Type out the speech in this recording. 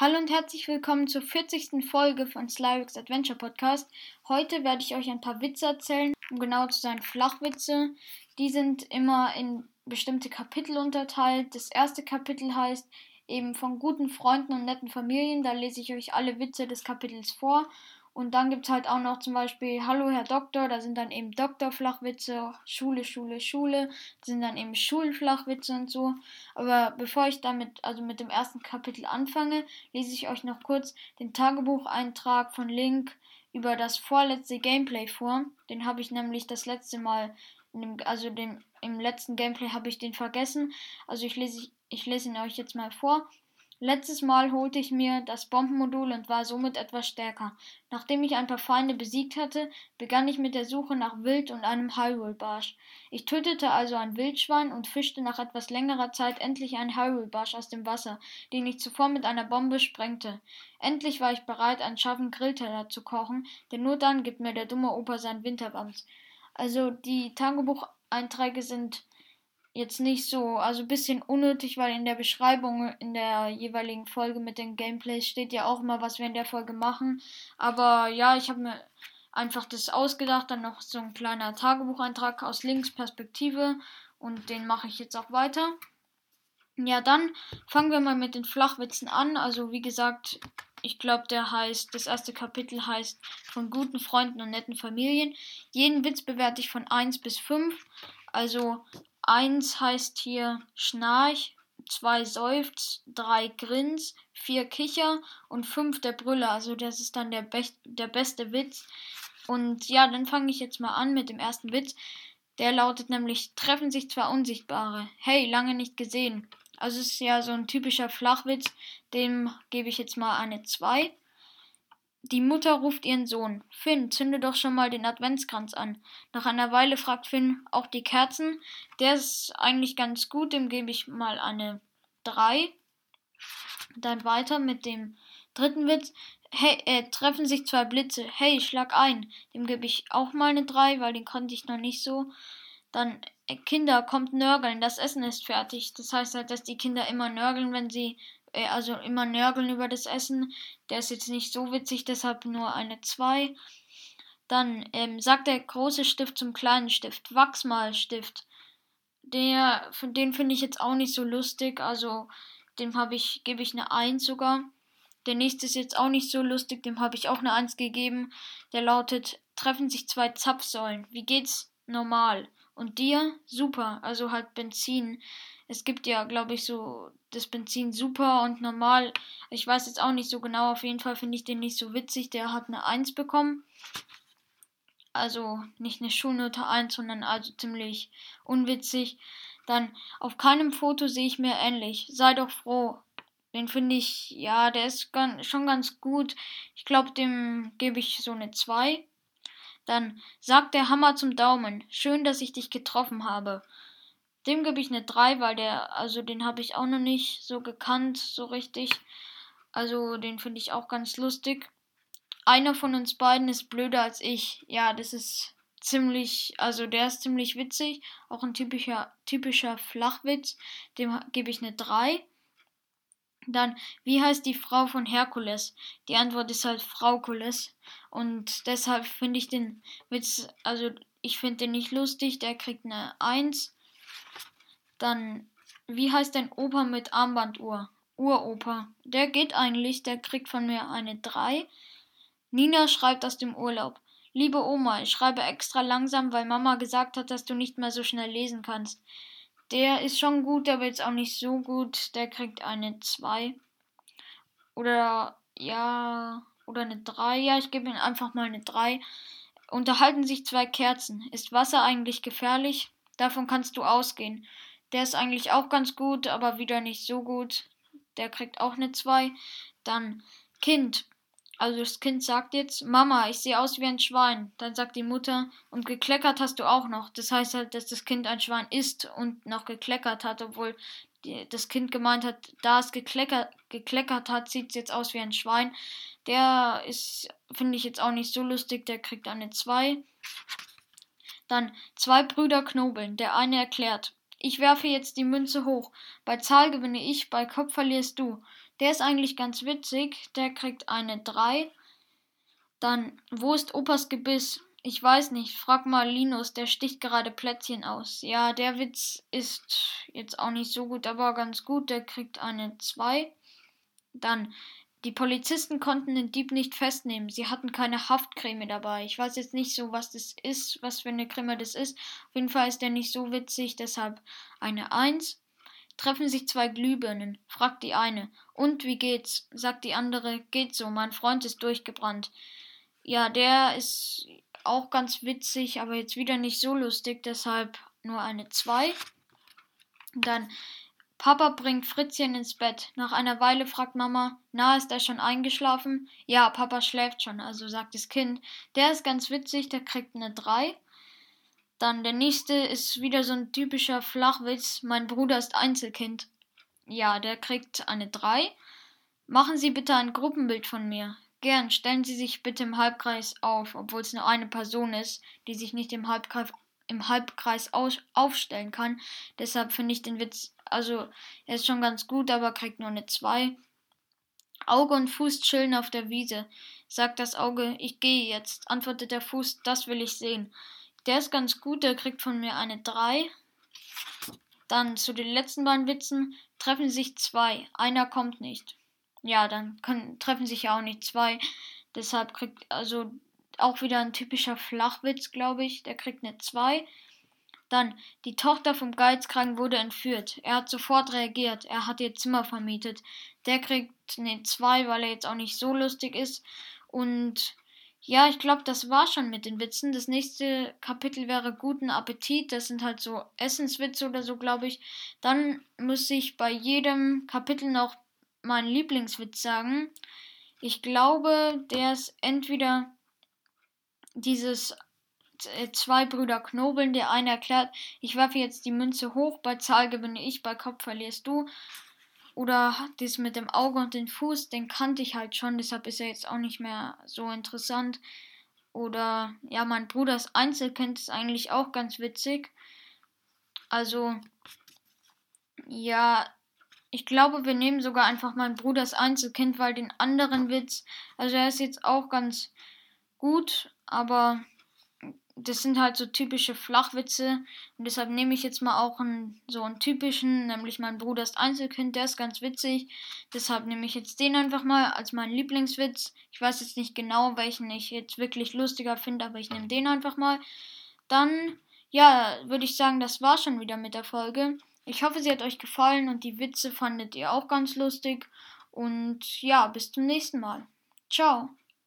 Hallo und herzlich willkommen zur 40. Folge von Slyrix Adventure Podcast. Heute werde ich euch ein paar Witze erzählen, um genau zu sein, Flachwitze. Die sind immer in bestimmte Kapitel unterteilt. Das erste Kapitel heißt eben von guten Freunden und netten Familien. Da lese ich euch alle Witze des Kapitels vor. Und dann gibt es halt auch noch zum Beispiel Hallo Herr Doktor, da sind dann eben Doktorflachwitze, Schule, Schule, Schule, sind dann eben Schulflachwitze und so. Aber bevor ich damit, also mit dem ersten Kapitel anfange, lese ich euch noch kurz den Tagebucheintrag von Link über das vorletzte Gameplay vor. Den habe ich nämlich das letzte Mal, dem, also dem, im letzten Gameplay habe ich den vergessen. Also ich lese, ich lese ihn euch jetzt mal vor. Letztes Mal holte ich mir das Bombenmodul und war somit etwas stärker. Nachdem ich ein paar Feinde besiegt hatte, begann ich mit der Suche nach Wild und einem Hyrule-Barsch. Ich tötete also ein Wildschwein und fischte nach etwas längerer Zeit endlich einen Hyrule-Barsch aus dem Wasser, den ich zuvor mit einer Bombe sprengte. Endlich war ich bereit, einen scharfen Grillteller zu kochen, denn nur dann gibt mir der dumme Opa sein Winterwams. Also die Tagebucheinträge sind jetzt nicht so, also ein bisschen unnötig, weil in der Beschreibung in der jeweiligen Folge mit den Gameplays steht ja auch mal, was wir in der Folge machen. Aber ja, ich habe mir einfach das ausgedacht, dann noch so ein kleiner Tagebucheintrag aus Links Perspektive und den mache ich jetzt auch weiter. Ja, dann fangen wir mal mit den Flachwitzen an. Also wie gesagt, ich glaube, der heißt, das erste Kapitel heißt von guten Freunden und netten Familien. Jeden Witz bewerte ich von 1 bis 5. Also 1 heißt hier Schnarch, 2 Seufz, 3 Grins, 4 Kicher und 5 der Brüller. Also das ist dann der, Be der beste Witz. Und ja, dann fange ich jetzt mal an mit dem ersten Witz. Der lautet nämlich, treffen sich zwei Unsichtbare. Hey, lange nicht gesehen. Also es ist ja so ein typischer Flachwitz. Dem gebe ich jetzt mal eine 2. Die Mutter ruft ihren Sohn. Finn, zünde doch schon mal den Adventskranz an. Nach einer Weile fragt Finn auch die Kerzen. Der ist eigentlich ganz gut, dem gebe ich mal eine 3. Dann weiter mit dem dritten Witz. Hey, äh, treffen sich zwei Blitze. Hey, schlag ein. Dem gebe ich auch mal eine 3, weil den konnte ich noch nicht so. Dann, äh, Kinder, kommt nörgeln, das Essen ist fertig. Das heißt halt, dass die Kinder immer nörgeln, wenn sie also immer nörgeln über das Essen. Der ist jetzt nicht so witzig, deshalb nur eine 2. Dann ähm, sagt der große Stift zum kleinen Stift, Wachsmalstift. Der, den finde ich jetzt auch nicht so lustig, also dem habe ich, gebe ich eine 1 sogar. Der nächste ist jetzt auch nicht so lustig, dem habe ich auch eine 1 gegeben. Der lautet, treffen sich zwei Zapfsäulen. Wie geht's? Normal. Und dir? Super. Also halt Benzin. Es gibt ja, glaube ich, so das Benzin super und normal. Ich weiß jetzt auch nicht so genau. Auf jeden Fall finde ich den nicht so witzig. Der hat eine 1 bekommen. Also nicht eine Schulnote 1, sondern also ziemlich unwitzig. Dann auf keinem Foto sehe ich mir ähnlich. Sei doch froh. Den finde ich, ja, der ist ganz, schon ganz gut. Ich glaube, dem gebe ich so eine 2. Dann sagt der Hammer zum Daumen. Schön, dass ich dich getroffen habe. Dem gebe ich eine 3, weil der, also den habe ich auch noch nicht so gekannt, so richtig. Also den finde ich auch ganz lustig. Einer von uns beiden ist blöder als ich. Ja, das ist ziemlich, also der ist ziemlich witzig. Auch ein typischer, typischer Flachwitz. Dem gebe ich eine 3. Dann, wie heißt die Frau von Herkules? Die Antwort ist halt Fraukules. Und deshalb finde ich den Witz, also ich finde den nicht lustig. Der kriegt eine 1. Dann, wie heißt dein Opa mit Armbanduhr? Uropa. Der geht eigentlich, der kriegt von mir eine 3. Nina schreibt aus dem Urlaub. Liebe Oma, ich schreibe extra langsam, weil Mama gesagt hat, dass du nicht mehr so schnell lesen kannst. Der ist schon gut, aber jetzt auch nicht so gut. Der kriegt eine 2. Oder ja, oder eine 3. Ja, ich gebe ihm einfach mal eine 3. Unterhalten sich zwei Kerzen. Ist Wasser eigentlich gefährlich? Davon kannst du ausgehen. Der ist eigentlich auch ganz gut, aber wieder nicht so gut. Der kriegt auch eine 2. Dann Kind. Also das Kind sagt jetzt, Mama, ich sehe aus wie ein Schwein. Dann sagt die Mutter, und gekleckert hast du auch noch. Das heißt halt, dass das Kind ein Schwein ist und noch gekleckert hat, obwohl die, das Kind gemeint hat, da es gekleckert, gekleckert hat, sieht es jetzt aus wie ein Schwein. Der ist, finde ich jetzt auch nicht so lustig, der kriegt eine 2. Dann zwei Brüder knobeln. Der eine erklärt, ich werfe jetzt die Münze hoch. Bei Zahl gewinne ich, bei Kopf verlierst du. Der ist eigentlich ganz witzig. Der kriegt eine 3. Dann, wo ist Opas Gebiss? Ich weiß nicht. Frag mal Linus, der sticht gerade Plätzchen aus. Ja, der Witz ist jetzt auch nicht so gut, aber ganz gut. Der kriegt eine 2. Dann, die Polizisten konnten den Dieb nicht festnehmen. Sie hatten keine Haftcreme dabei. Ich weiß jetzt nicht so, was das ist, was für eine Creme das ist. Auf jeden Fall ist der nicht so witzig, deshalb eine Eins. Treffen sich zwei Glühbirnen, fragt die eine. Und wie geht's? sagt die andere. Geht so, mein Freund ist durchgebrannt. Ja, der ist auch ganz witzig, aber jetzt wieder nicht so lustig, deshalb nur eine Zwei. Dann Papa bringt Fritzchen ins Bett. Nach einer Weile fragt Mama, na, ist er schon eingeschlafen? Ja, Papa schläft schon, also sagt das Kind. Der ist ganz witzig, der kriegt eine 3. Dann der nächste ist wieder so ein typischer Flachwitz. Mein Bruder ist Einzelkind. Ja, der kriegt eine 3. Machen Sie bitte ein Gruppenbild von mir. Gern, stellen Sie sich bitte im Halbkreis auf, obwohl es nur eine Person ist, die sich nicht im Halbkreis, im Halbkreis aus, aufstellen kann. Deshalb finde ich den Witz also, er ist schon ganz gut, aber kriegt nur eine 2. Auge und Fuß chillen auf der Wiese. Sagt das Auge, ich gehe jetzt. Antwortet der Fuß, das will ich sehen. Der ist ganz gut, der kriegt von mir eine 3. Dann zu den letzten beiden Witzen treffen sich zwei. Einer kommt nicht. Ja, dann können, treffen sich ja auch nicht zwei. Deshalb kriegt also auch wieder ein typischer Flachwitz, glaube ich. Der kriegt eine 2. Dann, die Tochter vom Geizkragen wurde entführt. Er hat sofort reagiert. Er hat ihr Zimmer vermietet. Der kriegt ne zwei, weil er jetzt auch nicht so lustig ist. Und ja, ich glaube, das war schon mit den Witzen. Das nächste Kapitel wäre guten Appetit. Das sind halt so Essenswitze oder so, glaube ich. Dann muss ich bei jedem Kapitel noch meinen Lieblingswitz sagen. Ich glaube, der ist entweder dieses zwei Brüder knobeln. Der eine erklärt, ich werfe jetzt die Münze hoch, bei Zahl gewinne ich, bei Kopf verlierst du. Oder das mit dem Auge und den Fuß, den kannte ich halt schon, deshalb ist er jetzt auch nicht mehr so interessant. Oder ja, mein Bruders Einzelkind ist eigentlich auch ganz witzig. Also, ja, ich glaube, wir nehmen sogar einfach mein Bruders Einzelkind, weil den anderen Witz, also er ist jetzt auch ganz gut, aber das sind halt so typische Flachwitze und deshalb nehme ich jetzt mal auch einen, so einen typischen, nämlich mein Bruder ist Einzelkind, der ist ganz witzig. Deshalb nehme ich jetzt den einfach mal als meinen Lieblingswitz. Ich weiß jetzt nicht genau, welchen ich jetzt wirklich lustiger finde, aber ich nehme den einfach mal. Dann, ja, würde ich sagen, das war schon wieder mit der Folge. Ich hoffe, sie hat euch gefallen und die Witze fandet ihr auch ganz lustig. Und ja, bis zum nächsten Mal. Ciao.